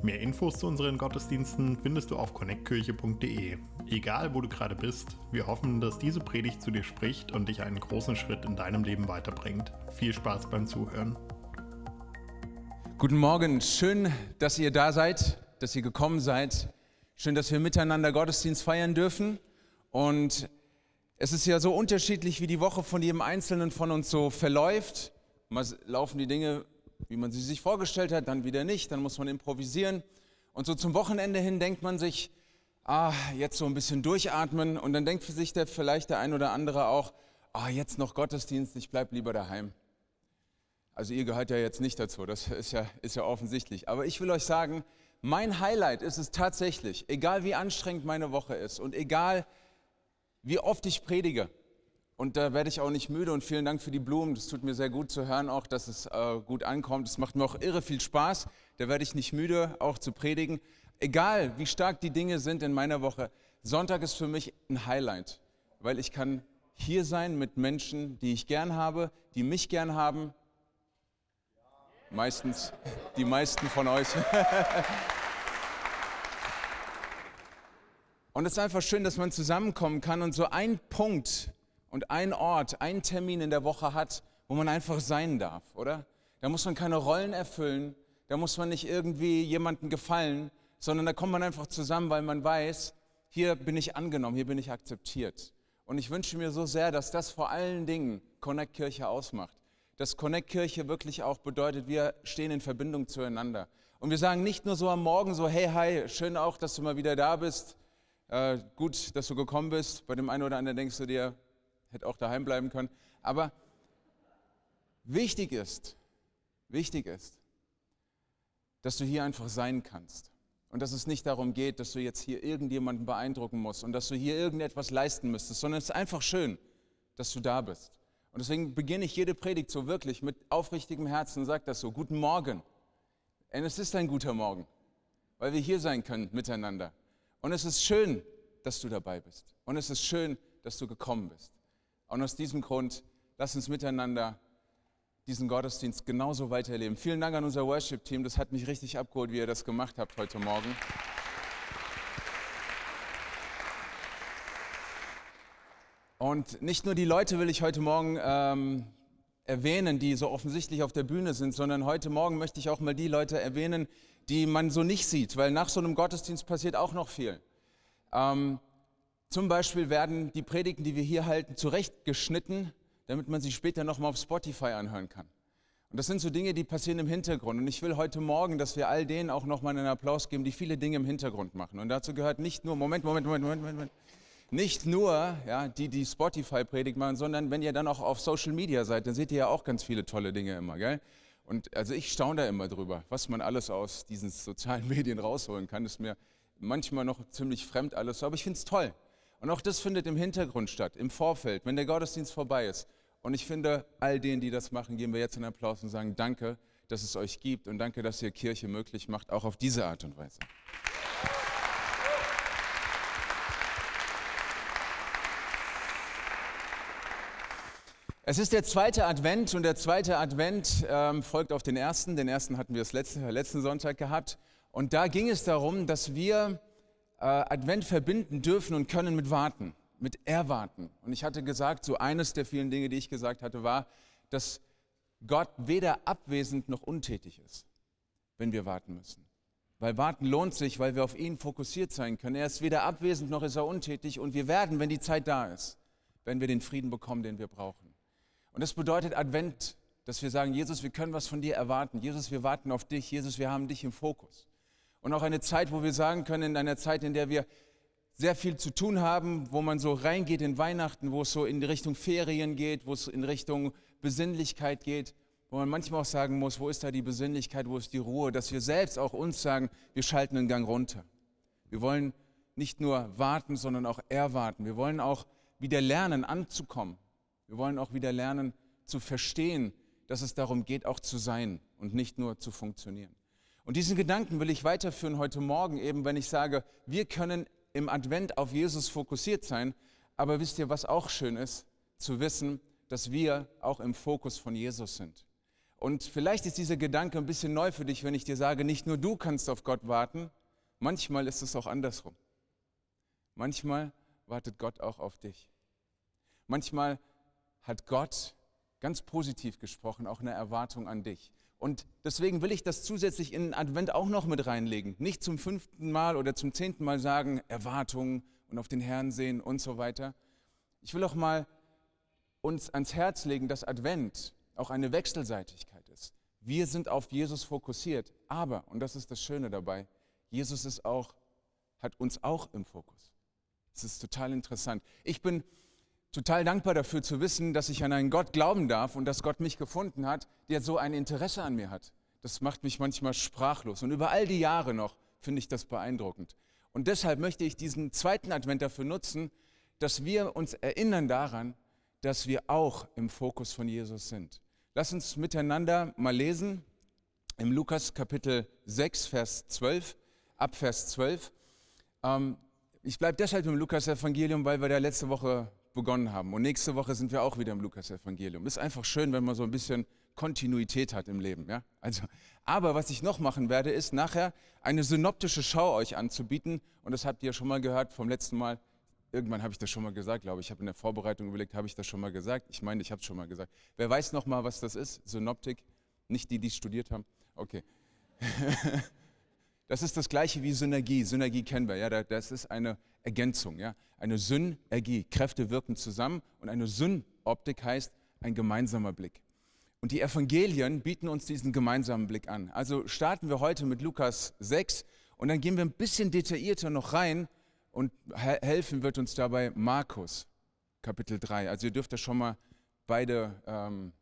Mehr Infos zu unseren Gottesdiensten findest du auf connectkirche.de. Egal wo du gerade bist, wir hoffen, dass diese Predigt zu dir spricht und dich einen großen Schritt in deinem Leben weiterbringt. Viel Spaß beim Zuhören. Guten Morgen, schön, dass ihr da seid, dass ihr gekommen seid. Schön, dass wir miteinander Gottesdienst feiern dürfen. Und es ist ja so unterschiedlich, wie die Woche von jedem Einzelnen von uns so verläuft. Mal laufen die Dinge wie man sie sich vorgestellt hat, dann wieder nicht, dann muss man improvisieren. Und so zum Wochenende hin denkt man sich, ah, jetzt so ein bisschen durchatmen und dann denkt sich der, vielleicht der ein oder andere auch, ah, jetzt noch Gottesdienst, ich bleib lieber daheim. Also ihr gehört ja jetzt nicht dazu, das ist ja, ist ja offensichtlich. Aber ich will euch sagen, mein Highlight ist es tatsächlich, egal wie anstrengend meine Woche ist und egal wie oft ich predige, und da werde ich auch nicht müde und vielen Dank für die Blumen. Das tut mir sehr gut zu hören, auch dass es äh, gut ankommt. Es macht mir auch irre viel Spaß. Da werde ich nicht müde, auch zu predigen. Egal, wie stark die Dinge sind in meiner Woche, Sonntag ist für mich ein Highlight, weil ich kann hier sein mit Menschen, die ich gern habe, die mich gern haben. Meistens, die meisten von euch. und es ist einfach schön, dass man zusammenkommen kann und so ein Punkt, und ein Ort, ein Termin in der Woche hat, wo man einfach sein darf, oder? Da muss man keine Rollen erfüllen, da muss man nicht irgendwie jemandem gefallen, sondern da kommt man einfach zusammen, weil man weiß, hier bin ich angenommen, hier bin ich akzeptiert. Und ich wünsche mir so sehr, dass das vor allen Dingen Connect Kirche ausmacht. Dass Connect Kirche wirklich auch bedeutet, wir stehen in Verbindung zueinander. Und wir sagen nicht nur so am Morgen so, hey, hi, schön auch, dass du mal wieder da bist. Äh, gut, dass du gekommen bist. Bei dem einen oder anderen denkst du dir, hätte auch daheim bleiben können. Aber wichtig ist, wichtig ist, dass du hier einfach sein kannst. Und dass es nicht darum geht, dass du jetzt hier irgendjemanden beeindrucken musst und dass du hier irgendetwas leisten müsstest, sondern es ist einfach schön, dass du da bist. Und deswegen beginne ich jede Predigt so wirklich mit aufrichtigem Herzen und sage das so, guten Morgen. Und es ist ein guter Morgen, weil wir hier sein können miteinander. Und es ist schön, dass du dabei bist. Und es ist schön, dass du gekommen bist. Und aus diesem Grund, lass uns miteinander diesen Gottesdienst genauso weiterleben. Vielen Dank an unser Worship-Team. Das hat mich richtig abgeholt, wie ihr das gemacht habt heute Morgen. Und nicht nur die Leute will ich heute Morgen ähm, erwähnen, die so offensichtlich auf der Bühne sind, sondern heute Morgen möchte ich auch mal die Leute erwähnen, die man so nicht sieht, weil nach so einem Gottesdienst passiert auch noch viel. Ähm, zum Beispiel werden die Predigten, die wir hier halten, zurechtgeschnitten, damit man sie später nochmal auf Spotify anhören kann. Und das sind so Dinge, die passieren im Hintergrund. Und ich will heute Morgen, dass wir all denen auch nochmal einen Applaus geben, die viele Dinge im Hintergrund machen. Und dazu gehört nicht nur, Moment, Moment, Moment, Moment, Moment, nicht nur ja, die, die Spotify-Predigt machen, sondern wenn ihr dann auch auf Social Media seid, dann seht ihr ja auch ganz viele tolle Dinge immer, gell? Und also ich staune da immer drüber, was man alles aus diesen sozialen Medien rausholen kann. Das ist mir manchmal noch ziemlich fremd alles, aber ich finde es toll. Und auch das findet im Hintergrund statt, im Vorfeld, wenn der Gottesdienst vorbei ist. Und ich finde, all denen, die das machen, geben wir jetzt einen Applaus und sagen, danke, dass es euch gibt und danke, dass ihr Kirche möglich macht, auch auf diese Art und Weise. Es ist der zweite Advent und der zweite Advent ähm, folgt auf den ersten. Den ersten hatten wir das letzte, letzten Sonntag gehabt. Und da ging es darum, dass wir äh, Advent verbinden dürfen und können mit Warten, mit Erwarten. Und ich hatte gesagt, so eines der vielen Dinge, die ich gesagt hatte, war, dass Gott weder abwesend noch untätig ist, wenn wir warten müssen. Weil warten lohnt sich, weil wir auf ihn fokussiert sein können. Er ist weder abwesend noch ist er untätig und wir werden, wenn die Zeit da ist, wenn wir den Frieden bekommen, den wir brauchen. Und das bedeutet Advent, dass wir sagen, Jesus, wir können was von dir erwarten. Jesus, wir warten auf dich. Jesus, wir haben dich im Fokus. Und auch eine Zeit, wo wir sagen können, in einer Zeit, in der wir sehr viel zu tun haben, wo man so reingeht in Weihnachten, wo es so in Richtung Ferien geht, wo es in Richtung Besinnlichkeit geht, wo man manchmal auch sagen muss, wo ist da die Besinnlichkeit, wo ist die Ruhe, dass wir selbst auch uns sagen, wir schalten den Gang runter. Wir wollen nicht nur warten, sondern auch erwarten. Wir wollen auch wieder lernen, anzukommen. Wir wollen auch wieder lernen, zu verstehen, dass es darum geht, auch zu sein und nicht nur zu funktionieren. Und diesen Gedanken will ich weiterführen heute Morgen, eben wenn ich sage, wir können im Advent auf Jesus fokussiert sein, aber wisst ihr, was auch schön ist? Zu wissen, dass wir auch im Fokus von Jesus sind. Und vielleicht ist dieser Gedanke ein bisschen neu für dich, wenn ich dir sage, nicht nur du kannst auf Gott warten, manchmal ist es auch andersrum. Manchmal wartet Gott auch auf dich. Manchmal hat Gott ganz positiv gesprochen auch eine Erwartung an dich. Und deswegen will ich das zusätzlich in den Advent auch noch mit reinlegen. Nicht zum fünften Mal oder zum zehnten Mal sagen, Erwartungen und auf den Herrn sehen und so weiter. Ich will auch mal uns ans Herz legen, dass Advent auch eine Wechselseitigkeit ist. Wir sind auf Jesus fokussiert, aber, und das ist das Schöne dabei, Jesus ist auch, hat uns auch im Fokus. Das ist total interessant. Ich bin total dankbar dafür zu wissen, dass ich an einen Gott glauben darf und dass Gott mich gefunden hat, der so ein Interesse an mir hat. Das macht mich manchmal sprachlos. Und über all die Jahre noch finde ich das beeindruckend. Und deshalb möchte ich diesen zweiten Advent dafür nutzen, dass wir uns erinnern daran, dass wir auch im Fokus von Jesus sind. Lass uns miteinander mal lesen im Lukas Kapitel 6, Vers 12, ab Vers 12. Ähm, ich bleibe deshalb im Lukas-Evangelium, weil wir da letzte Woche begonnen haben. Und nächste Woche sind wir auch wieder im Lukas-Evangelium. Ist einfach schön, wenn man so ein bisschen Kontinuität hat im Leben. Ja? Also, aber was ich noch machen werde, ist nachher eine synoptische Schau euch anzubieten. Und das habt ihr schon mal gehört vom letzten Mal. Irgendwann habe ich das schon mal gesagt, glaube ich. Ich habe in der Vorbereitung überlegt, habe ich das schon mal gesagt? Ich meine, ich habe es schon mal gesagt. Wer weiß noch mal, was das ist? Synoptik? Nicht die, die studiert haben? Okay. Das ist das gleiche wie Synergie. Synergie kennen wir, ja, das ist eine Ergänzung, ja. Eine Synergie. Kräfte wirken zusammen und eine Synoptik heißt ein gemeinsamer Blick. Und die Evangelien bieten uns diesen gemeinsamen Blick an. Also starten wir heute mit Lukas 6 und dann gehen wir ein bisschen detaillierter noch rein und helfen wird uns dabei Markus, Kapitel 3. Also ihr dürft da schon mal beide ähm,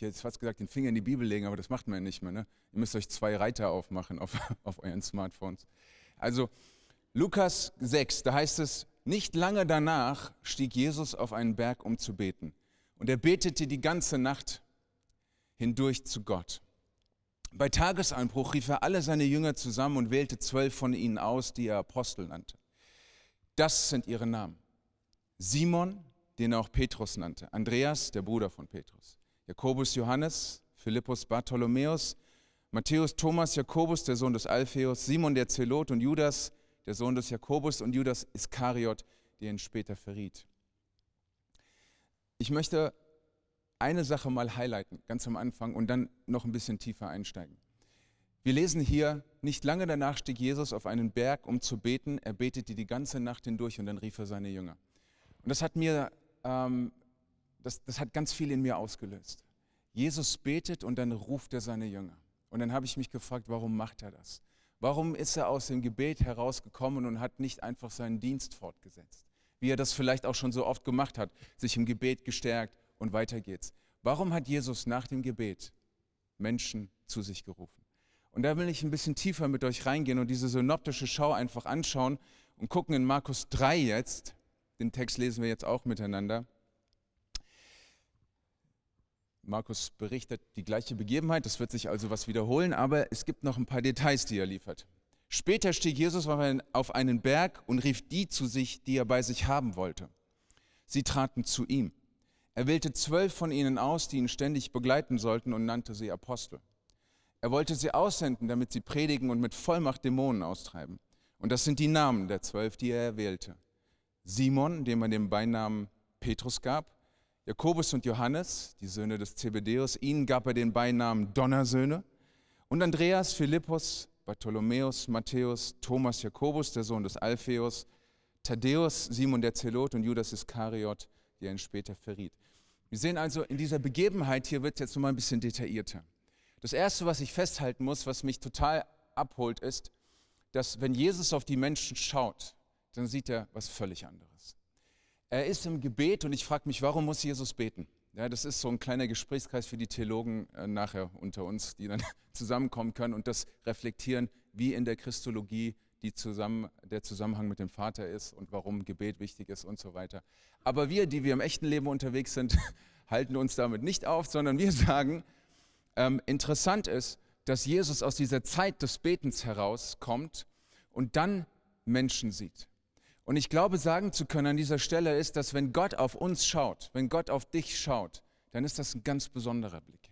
ich hätte fast gesagt, den Finger in die Bibel legen, aber das macht man ja nicht mehr. Ne? Ihr müsst euch zwei Reiter aufmachen auf, auf euren Smartphones. Also Lukas 6, da heißt es, nicht lange danach stieg Jesus auf einen Berg, um zu beten. Und er betete die ganze Nacht hindurch zu Gott. Bei Tagesanbruch rief er alle seine Jünger zusammen und wählte zwölf von ihnen aus, die er Apostel nannte. Das sind ihre Namen. Simon, den er auch Petrus nannte, Andreas, der Bruder von Petrus, Jakobus Johannes, Philippus Bartholomäus, Matthäus Thomas Jakobus, der Sohn des Alpheus, Simon der Zelot und Judas, der Sohn des Jakobus und Judas Iskariot, der ihn später verriet. Ich möchte eine Sache mal highlighten, ganz am Anfang und dann noch ein bisschen tiefer einsteigen. Wir lesen hier, nicht lange danach stieg Jesus auf einen Berg, um zu beten. Er betete die ganze Nacht hindurch und dann rief er seine Jünger. Und das hat mir ähm, das, das hat ganz viel in mir ausgelöst. Jesus betet und dann ruft er seine Jünger. Und dann habe ich mich gefragt, warum macht er das? Warum ist er aus dem Gebet herausgekommen und hat nicht einfach seinen Dienst fortgesetzt? Wie er das vielleicht auch schon so oft gemacht hat, sich im Gebet gestärkt und weiter geht's. Warum hat Jesus nach dem Gebet Menschen zu sich gerufen? Und da will ich ein bisschen tiefer mit euch reingehen und diese synoptische Schau einfach anschauen und gucken in Markus 3 jetzt. Den Text lesen wir jetzt auch miteinander. Markus berichtet die gleiche Begebenheit, das wird sich also was wiederholen, aber es gibt noch ein paar Details, die er liefert. Später stieg Jesus auf einen Berg und rief die zu sich, die er bei sich haben wollte. Sie traten zu ihm. Er wählte zwölf von ihnen aus, die ihn ständig begleiten sollten und nannte sie Apostel. Er wollte sie aussenden, damit sie predigen und mit Vollmacht Dämonen austreiben. Und das sind die Namen der zwölf, die er erwählte. Simon, dem er den Beinamen Petrus gab, Jakobus und Johannes, die Söhne des Zebedeus, ihnen gab er den Beinamen Donnersöhne. Und Andreas, Philippus, Bartholomäus, Matthäus, Thomas, Jakobus, der Sohn des Alpheus, Thaddäus, Simon der Zelot und Judas Iskariot, der ihn später verriet. Wir sehen also, in dieser Begebenheit hier wird es jetzt nochmal ein bisschen detaillierter. Das Erste, was ich festhalten muss, was mich total abholt, ist, dass wenn Jesus auf die Menschen schaut, dann sieht er was völlig anderes. Er ist im Gebet und ich frage mich, warum muss Jesus beten? Ja, das ist so ein kleiner Gesprächskreis für die Theologen äh, nachher unter uns, die dann zusammenkommen können und das reflektieren, wie in der Christologie zusammen, der Zusammenhang mit dem Vater ist und warum Gebet wichtig ist und so weiter. Aber wir, die wir im echten Leben unterwegs sind, halten uns damit nicht auf, sondern wir sagen, ähm, interessant ist, dass Jesus aus dieser Zeit des Betens herauskommt und dann Menschen sieht. Und ich glaube, sagen zu können an dieser Stelle ist, dass wenn Gott auf uns schaut, wenn Gott auf dich schaut, dann ist das ein ganz besonderer Blick.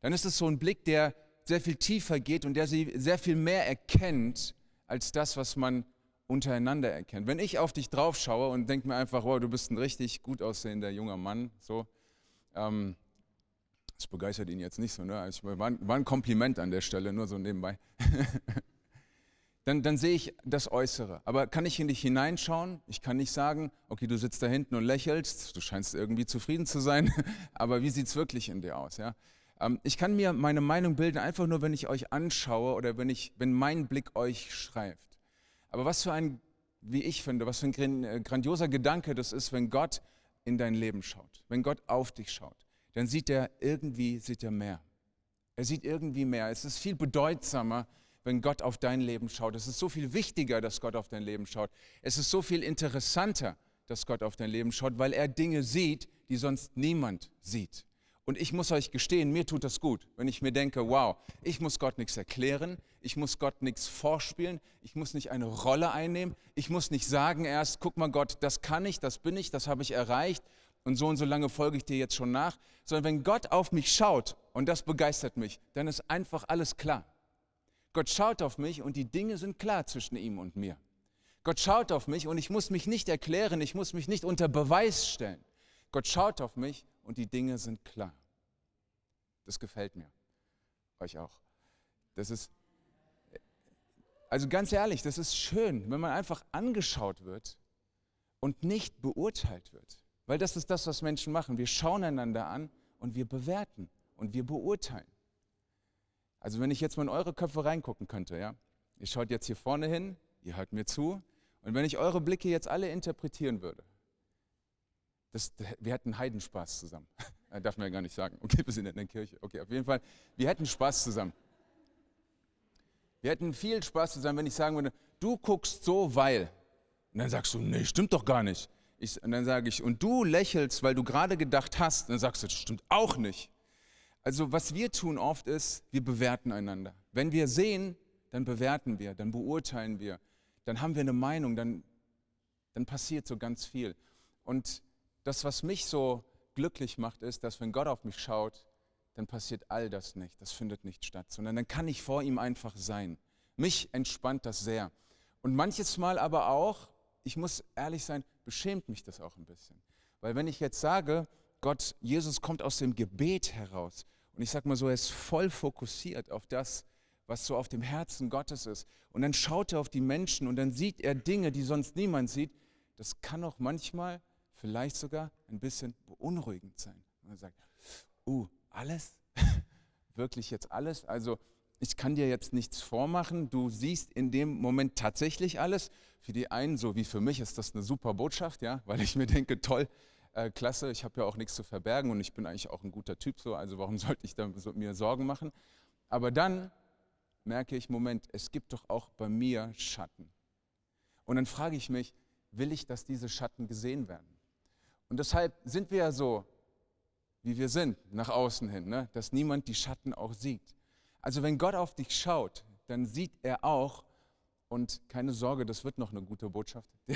Dann ist es so ein Blick, der sehr viel tiefer geht und der sie sehr viel mehr erkennt als das, was man untereinander erkennt. Wenn ich auf dich drauf schaue und denke mir einfach, wow, du bist ein richtig gut aussehender junger Mann, so, ähm, das begeistert ihn jetzt nicht so, ne? Also, war, war ein Kompliment an der Stelle, nur so nebenbei. dann, dann sehe ich das Äußere. Aber kann ich in dich hineinschauen? Ich kann nicht sagen, okay, du sitzt da hinten und lächelst, du scheinst irgendwie zufrieden zu sein, aber wie sieht es wirklich in dir aus? Ja? Ähm, ich kann mir meine Meinung bilden, einfach nur, wenn ich euch anschaue oder wenn, ich, wenn mein Blick euch schreift. Aber was für ein, wie ich finde, was für ein äh, grandioser Gedanke das ist, wenn Gott in dein Leben schaut, wenn Gott auf dich schaut, dann sieht er irgendwie, sieht er mehr. Er sieht irgendwie mehr. Es ist viel bedeutsamer, wenn Gott auf dein Leben schaut. Es ist so viel wichtiger, dass Gott auf dein Leben schaut. Es ist so viel interessanter, dass Gott auf dein Leben schaut, weil er Dinge sieht, die sonst niemand sieht. Und ich muss euch gestehen, mir tut das gut, wenn ich mir denke, wow, ich muss Gott nichts erklären, ich muss Gott nichts vorspielen, ich muss nicht eine Rolle einnehmen, ich muss nicht sagen erst, guck mal Gott, das kann ich, das bin ich, das habe ich erreicht und so und so lange folge ich dir jetzt schon nach, sondern wenn Gott auf mich schaut und das begeistert mich, dann ist einfach alles klar. Gott schaut auf mich und die Dinge sind klar zwischen ihm und mir. Gott schaut auf mich und ich muss mich nicht erklären, ich muss mich nicht unter Beweis stellen. Gott schaut auf mich und die Dinge sind klar. Das gefällt mir. Euch auch. Das ist, also ganz ehrlich, das ist schön, wenn man einfach angeschaut wird und nicht beurteilt wird. Weil das ist das, was Menschen machen. Wir schauen einander an und wir bewerten und wir beurteilen. Also wenn ich jetzt mal in eure Köpfe reingucken könnte, ja, ihr schaut jetzt hier vorne hin, ihr hört mir zu, und wenn ich eure Blicke jetzt alle interpretieren würde, das, wir hätten Heidenspaß zusammen. Darf man ja gar nicht sagen. Okay, wir sind in der Kirche. Okay, auf jeden Fall, wir hätten Spaß zusammen. Wir hätten viel Spaß zusammen, wenn ich sagen würde, du guckst so, weil. Und dann sagst du, nee, stimmt doch gar nicht. Ich, und dann sage ich, und du lächelst, weil du gerade gedacht hast. Und dann sagst du, das stimmt auch nicht. Also was wir tun oft ist, wir bewerten einander. Wenn wir sehen, dann bewerten wir, dann beurteilen wir, dann haben wir eine Meinung, dann, dann passiert so ganz viel. Und das, was mich so glücklich macht, ist, dass wenn Gott auf mich schaut, dann passiert all das nicht, das findet nicht statt, sondern dann kann ich vor ihm einfach sein. Mich entspannt das sehr. Und manches Mal aber auch, ich muss ehrlich sein, beschämt mich das auch ein bisschen. Weil wenn ich jetzt sage, Gott, Jesus kommt aus dem Gebet heraus und ich sage mal so, er ist voll fokussiert auf das, was so auf dem Herzen Gottes ist. Und dann schaut er auf die Menschen und dann sieht er Dinge, die sonst niemand sieht. Das kann auch manchmal, vielleicht sogar ein bisschen beunruhigend sein. Man sagt, uh, alles? Wirklich jetzt alles? Also ich kann dir jetzt nichts vormachen. Du siehst in dem Moment tatsächlich alles. Für die einen, so wie für mich, ist das eine super Botschaft, ja, weil ich mir denke, toll, äh, klasse, ich habe ja auch nichts zu verbergen und ich bin eigentlich auch ein guter Typ so, also warum sollte ich da so, mir Sorgen machen? Aber dann merke ich, Moment, es gibt doch auch bei mir Schatten. Und dann frage ich mich, will ich, dass diese Schatten gesehen werden? Und deshalb sind wir ja so, wie wir sind, nach außen hin, ne? dass niemand die Schatten auch sieht. Also wenn Gott auf dich schaut, dann sieht er auch, und keine Sorge, das wird noch eine gute Botschaft,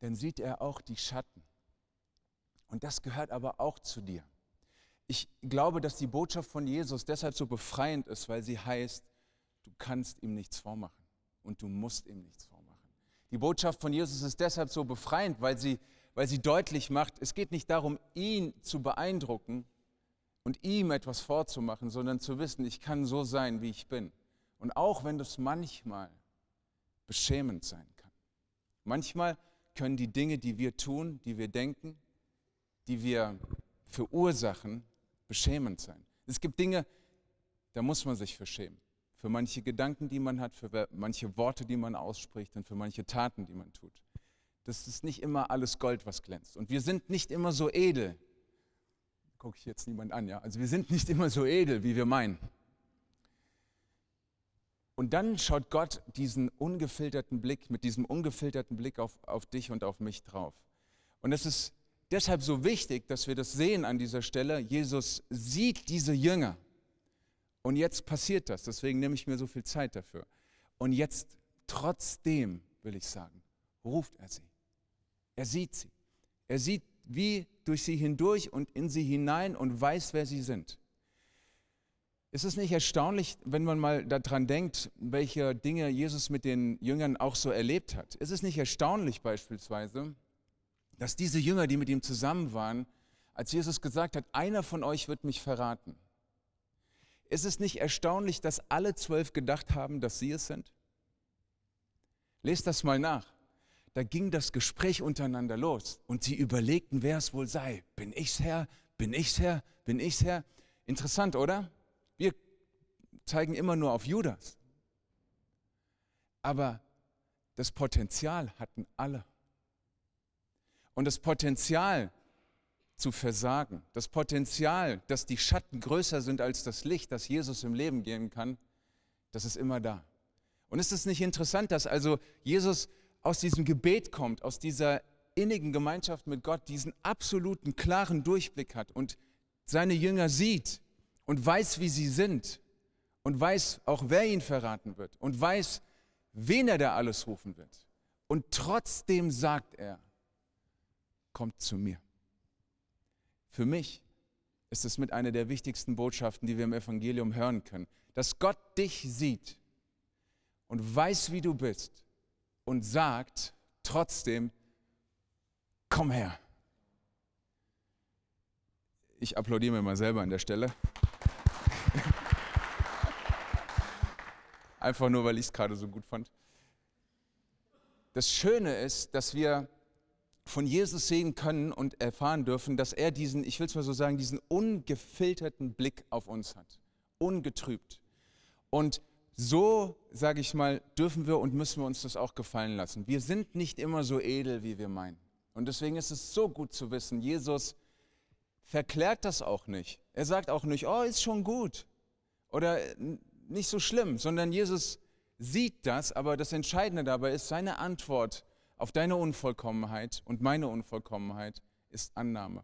dann sieht er auch die Schatten. Und das gehört aber auch zu dir. Ich glaube, dass die Botschaft von Jesus deshalb so befreiend ist, weil sie heißt, du kannst ihm nichts vormachen und du musst ihm nichts vormachen. Die Botschaft von Jesus ist deshalb so befreiend, weil sie, weil sie deutlich macht, es geht nicht darum, ihn zu beeindrucken und ihm etwas vorzumachen, sondern zu wissen, ich kann so sein, wie ich bin. Und auch wenn das manchmal beschämend sein kann. Manchmal können die Dinge, die wir tun, die wir denken, die wir verursachen, beschämend sein. Es gibt Dinge, da muss man sich für schämen. Für manche Gedanken, die man hat, für manche Worte, die man ausspricht und für manche Taten, die man tut. Das ist nicht immer alles Gold, was glänzt. Und wir sind nicht immer so edel. Gucke ich jetzt niemand an, ja? Also wir sind nicht immer so edel, wie wir meinen. Und dann schaut Gott diesen ungefilterten Blick, mit diesem ungefilterten Blick auf, auf dich und auf mich drauf. Und es ist deshalb so wichtig, dass wir das sehen an dieser Stelle. Jesus sieht diese Jünger. Und jetzt passiert das. Deswegen nehme ich mir so viel Zeit dafür. Und jetzt trotzdem, will ich sagen, ruft er sie. Er sieht sie. Er sieht wie durch sie hindurch und in sie hinein und weiß, wer sie sind. Ist es nicht erstaunlich, wenn man mal daran denkt, welche Dinge Jesus mit den Jüngern auch so erlebt hat? Ist es nicht erstaunlich beispielsweise, dass diese Jünger, die mit ihm zusammen waren, als Jesus gesagt hat, einer von euch wird mich verraten, ist es nicht erstaunlich, dass alle zwölf gedacht haben, dass sie es sind? Lest das mal nach. Da ging das Gespräch untereinander los und sie überlegten, wer es wohl sei. Bin ich's Herr? Bin ich's Herr? Bin ich's Herr? Interessant, oder? Wir zeigen immer nur auf Judas. Aber das Potenzial hatten alle. Und das Potenzial zu versagen, das Potenzial, dass die Schatten größer sind als das Licht, das Jesus im Leben geben kann, das ist immer da. Und ist es nicht interessant, dass also Jesus aus diesem Gebet kommt, aus dieser innigen Gemeinschaft mit Gott, diesen absoluten klaren Durchblick hat und seine Jünger sieht und weiß, wie sie sind und weiß auch, wer ihn verraten wird und weiß, wen er da alles rufen wird. Und trotzdem sagt er, kommt zu mir. Für mich ist es mit einer der wichtigsten Botschaften, die wir im Evangelium hören können, dass Gott dich sieht und weiß, wie du bist und sagt trotzdem, komm her. Ich applaudiere mir mal selber an der Stelle. Einfach nur, weil ich es gerade so gut fand. Das Schöne ist, dass wir von Jesus sehen können und erfahren dürfen, dass er diesen, ich will es mal so sagen, diesen ungefilterten Blick auf uns hat, ungetrübt. Und so, sage ich mal, dürfen wir und müssen wir uns das auch gefallen lassen. Wir sind nicht immer so edel, wie wir meinen. Und deswegen ist es so gut zu wissen, Jesus verklärt das auch nicht. Er sagt auch nicht, oh, ist schon gut oder nicht so schlimm, sondern Jesus sieht das, aber das Entscheidende dabei ist, seine Antwort auf deine Unvollkommenheit und meine Unvollkommenheit ist Annahme.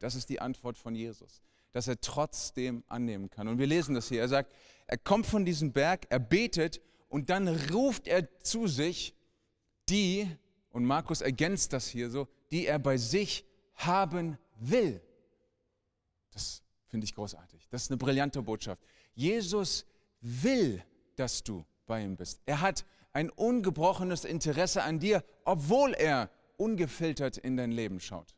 Das ist die Antwort von Jesus, dass er trotzdem annehmen kann. Und wir lesen das hier. Er sagt, er kommt von diesem Berg, er betet und dann ruft er zu sich die, und Markus ergänzt das hier so, die er bei sich haben will. Das finde ich großartig. Das ist eine brillante Botschaft. Jesus will, dass du bei ihm bist. Er hat ein ungebrochenes Interesse an dir, obwohl er ungefiltert in dein Leben schaut.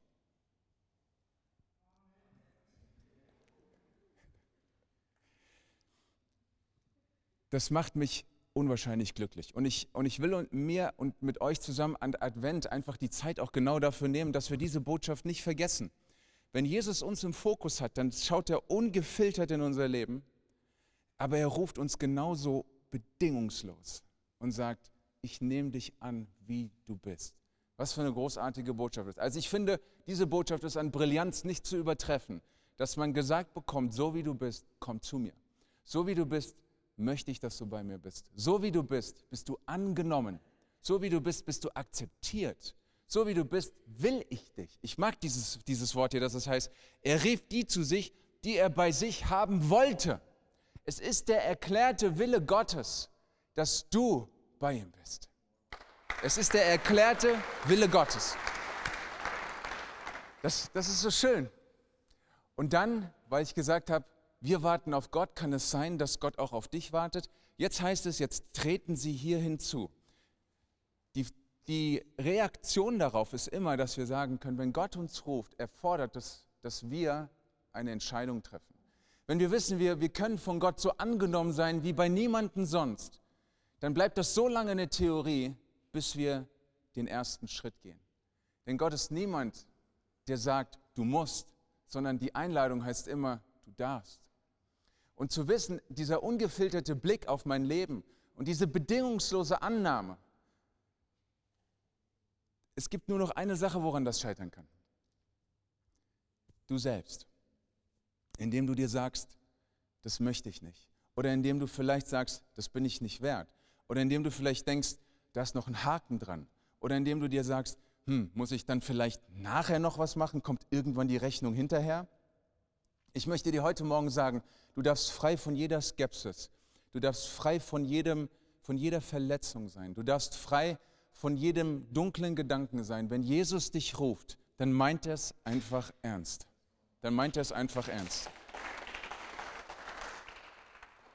Das macht mich unwahrscheinlich glücklich. Und ich, und ich will mir und mit euch zusammen an Advent einfach die Zeit auch genau dafür nehmen, dass wir diese Botschaft nicht vergessen. Wenn Jesus uns im Fokus hat, dann schaut er ungefiltert in unser Leben, aber er ruft uns genauso bedingungslos und sagt, ich nehme dich an, wie du bist. Was für eine großartige Botschaft ist. Also ich finde, diese Botschaft ist an Brillanz nicht zu übertreffen, dass man gesagt bekommt, so wie du bist, komm zu mir. So wie du bist, möchte ich, dass du bei mir bist. So wie du bist, bist du angenommen. So wie du bist, bist du akzeptiert. So wie du bist, will ich dich. Ich mag dieses, dieses Wort hier, dass es heißt, er rief die zu sich, die er bei sich haben wollte. Es ist der erklärte Wille Gottes, dass du bei ihm bist. Es ist der erklärte Wille Gottes. Das, das ist so schön. Und dann, weil ich gesagt habe, wir warten auf Gott, kann es sein, dass Gott auch auf dich wartet. Jetzt heißt es, jetzt treten Sie hier hinzu. Die, die Reaktion darauf ist immer, dass wir sagen können, wenn Gott uns ruft, erfordert es, dass wir eine Entscheidung treffen. Wenn wir wissen, wir, wir können von Gott so angenommen sein wie bei niemandem sonst, dann bleibt das so lange eine Theorie, bis wir den ersten Schritt gehen. Denn Gott ist niemand, der sagt, du musst, sondern die Einladung heißt immer, du darfst. Und zu wissen, dieser ungefilterte Blick auf mein Leben und diese bedingungslose Annahme, es gibt nur noch eine Sache, woran das scheitern kann. Du selbst. Indem du dir sagst, das möchte ich nicht. Oder indem du vielleicht sagst, das bin ich nicht wert. Oder indem du vielleicht denkst, da ist noch ein Haken dran. Oder indem du dir sagst, hm, muss ich dann vielleicht nachher noch was machen? Kommt irgendwann die Rechnung hinterher? Ich möchte dir heute Morgen sagen, du darfst frei von jeder Skepsis, du darfst frei von, jedem, von jeder Verletzung sein, du darfst frei von jedem dunklen Gedanken sein. Wenn Jesus dich ruft, dann meint er es einfach ernst. Dann meint er es einfach ernst.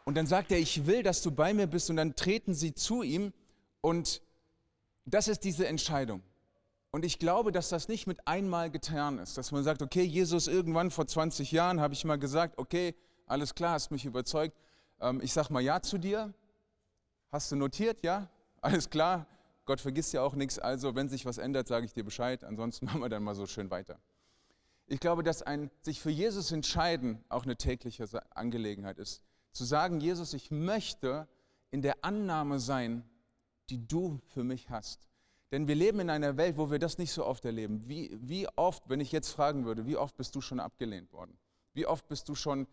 Und dann sagt er, ich will, dass du bei mir bist. Und dann treten sie zu ihm. Und das ist diese Entscheidung. Und ich glaube, dass das nicht mit einmal getan ist, dass man sagt, okay, Jesus, irgendwann vor 20 Jahren habe ich mal gesagt, okay, alles klar, hast mich überzeugt, ähm, ich sage mal Ja zu dir. Hast du notiert, ja? Alles klar, Gott vergisst ja auch nichts, also wenn sich was ändert, sage ich dir Bescheid, ansonsten machen wir dann mal so schön weiter. Ich glaube, dass ein sich für Jesus entscheiden auch eine tägliche Angelegenheit ist. Zu sagen, Jesus, ich möchte in der Annahme sein, die du für mich hast. Denn wir leben in einer Welt, wo wir das nicht so oft erleben. Wie, wie oft, wenn ich jetzt fragen würde, wie oft bist du schon abgelehnt worden? Wie oft bist du schon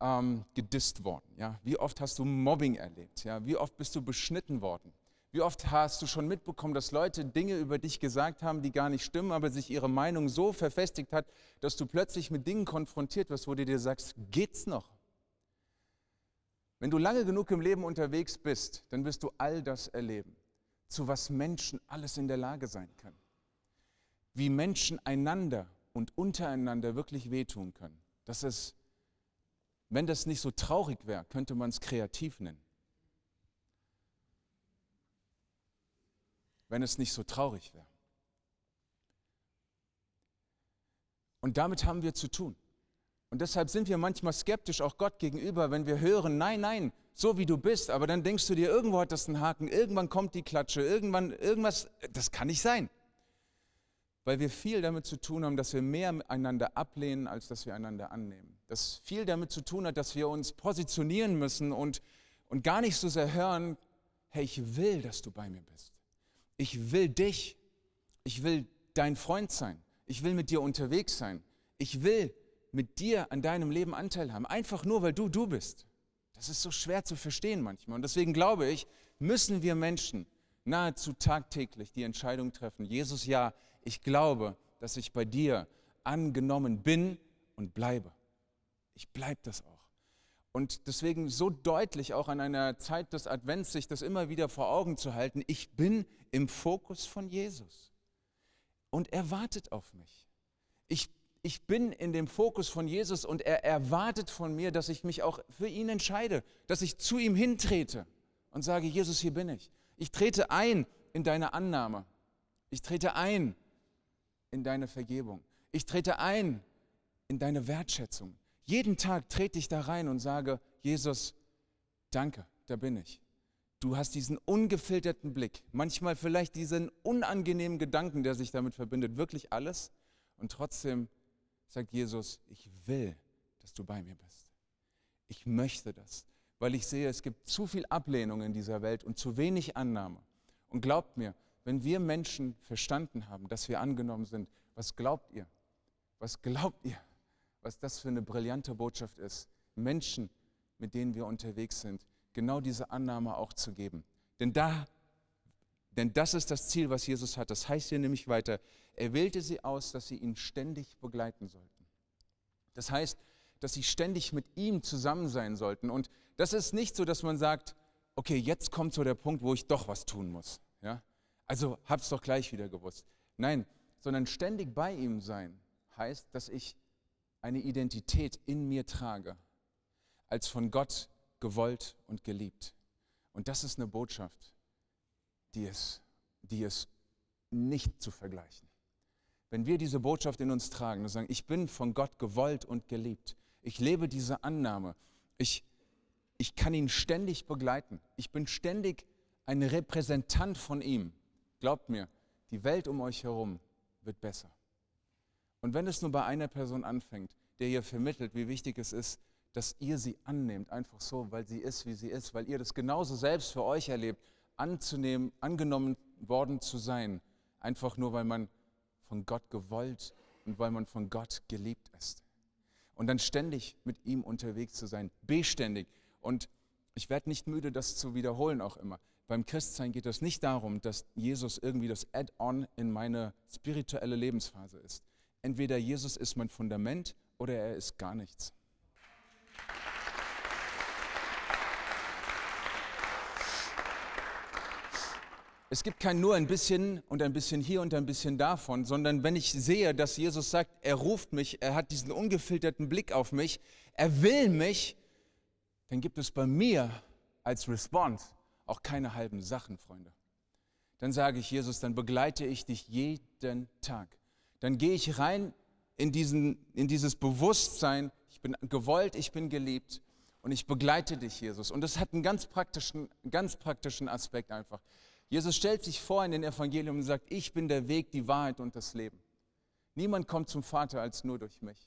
ähm, gedisst worden? Ja? Wie oft hast du Mobbing erlebt? Ja? Wie oft bist du beschnitten worden? Wie oft hast du schon mitbekommen, dass Leute Dinge über dich gesagt haben, die gar nicht stimmen, aber sich ihre Meinung so verfestigt hat, dass du plötzlich mit Dingen konfrontiert wirst, wo du dir sagst, geht's noch? Wenn du lange genug im Leben unterwegs bist, dann wirst du all das erleben, zu was Menschen alles in der Lage sein können. Wie Menschen einander und untereinander wirklich wehtun können. Das ist, wenn das nicht so traurig wäre, könnte man es kreativ nennen. Wenn es nicht so traurig wäre. Und damit haben wir zu tun. Und deshalb sind wir manchmal skeptisch auch Gott gegenüber, wenn wir hören, nein, nein, so wie du bist, aber dann denkst du dir, irgendwo hat das einen Haken, irgendwann kommt die Klatsche, irgendwann, irgendwas, das kann nicht sein. Weil wir viel damit zu tun haben, dass wir mehr einander ablehnen, als dass wir einander annehmen. Das viel damit zu tun hat, dass wir uns positionieren müssen und, und gar nicht so sehr hören, hey, ich will, dass du bei mir bist ich will dich, ich will dein Freund sein, ich will mit dir unterwegs sein, ich will mit dir an deinem Leben Anteil haben, einfach nur weil du du bist. Das ist so schwer zu verstehen manchmal. Und deswegen glaube ich, müssen wir Menschen nahezu tagtäglich die Entscheidung treffen, Jesus, ja, ich glaube, dass ich bei dir angenommen bin und bleibe. Ich bleibe das auch. Und deswegen so deutlich auch an einer Zeit des Advents sich das immer wieder vor Augen zu halten, ich bin im Fokus von Jesus. Und er wartet auf mich. Ich, ich bin in dem Fokus von Jesus und er erwartet von mir, dass ich mich auch für ihn entscheide, dass ich zu ihm hintrete und sage, Jesus, hier bin ich. Ich trete ein in deine Annahme. Ich trete ein in deine Vergebung. Ich trete ein in deine Wertschätzung. Jeden Tag trete ich da rein und sage, Jesus, danke, da bin ich. Du hast diesen ungefilterten Blick, manchmal vielleicht diesen unangenehmen Gedanken, der sich damit verbindet, wirklich alles. Und trotzdem sagt Jesus, ich will, dass du bei mir bist. Ich möchte das, weil ich sehe, es gibt zu viel Ablehnung in dieser Welt und zu wenig Annahme. Und glaubt mir, wenn wir Menschen verstanden haben, dass wir angenommen sind, was glaubt ihr? Was glaubt ihr? Was das für eine brillante Botschaft ist, Menschen, mit denen wir unterwegs sind, genau diese Annahme auch zu geben. Denn da, denn das ist das Ziel, was Jesus hat. Das heißt hier nämlich weiter, er wählte sie aus, dass sie ihn ständig begleiten sollten. Das heißt, dass sie ständig mit ihm zusammen sein sollten. Und das ist nicht so, dass man sagt, okay, jetzt kommt so der Punkt, wo ich doch was tun muss. Ja? Also hab's doch gleich wieder gewusst. Nein, sondern ständig bei ihm sein heißt, dass ich eine Identität in mir trage, als von Gott gewollt und geliebt. Und das ist eine Botschaft, die ist, die ist nicht zu vergleichen. Wenn wir diese Botschaft in uns tragen und sagen, ich bin von Gott gewollt und geliebt, ich lebe diese Annahme, ich, ich kann ihn ständig begleiten, ich bin ständig ein Repräsentant von ihm, glaubt mir, die Welt um euch herum wird besser. Und wenn es nur bei einer Person anfängt, der ihr vermittelt, wie wichtig es ist, dass ihr sie annehmt, einfach so, weil sie ist, wie sie ist, weil ihr das genauso selbst für euch erlebt, anzunehmen, angenommen worden zu sein, einfach nur, weil man von Gott gewollt und weil man von Gott geliebt ist. Und dann ständig mit ihm unterwegs zu sein, beständig. Und ich werde nicht müde, das zu wiederholen auch immer. Beim Christsein geht es nicht darum, dass Jesus irgendwie das Add-on in meine spirituelle Lebensphase ist. Entweder Jesus ist mein Fundament oder er ist gar nichts. Es gibt kein nur ein bisschen und ein bisschen hier und ein bisschen davon, sondern wenn ich sehe, dass Jesus sagt, er ruft mich, er hat diesen ungefilterten Blick auf mich, er will mich, dann gibt es bei mir als Response auch keine halben Sachen, Freunde. Dann sage ich Jesus, dann begleite ich dich jeden Tag. Dann gehe ich rein in, diesen, in dieses Bewusstsein, ich bin gewollt, ich bin geliebt und ich begleite dich, Jesus. Und das hat einen ganz praktischen, ganz praktischen Aspekt einfach. Jesus stellt sich vor in den Evangelium und sagt, ich bin der Weg, die Wahrheit und das Leben. Niemand kommt zum Vater als nur durch mich.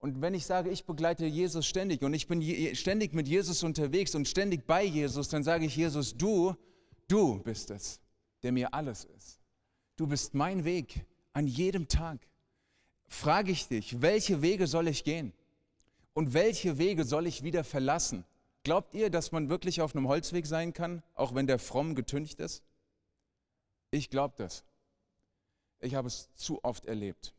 Und wenn ich sage, ich begleite Jesus ständig und ich bin ständig mit Jesus unterwegs und ständig bei Jesus, dann sage ich Jesus, du, du bist es, der mir alles ist. Du bist mein Weg an jedem Tag. Frage ich dich, welche Wege soll ich gehen? Und welche Wege soll ich wieder verlassen? Glaubt ihr, dass man wirklich auf einem Holzweg sein kann, auch wenn der fromm getüncht ist? Ich glaube das. Ich habe es zu oft erlebt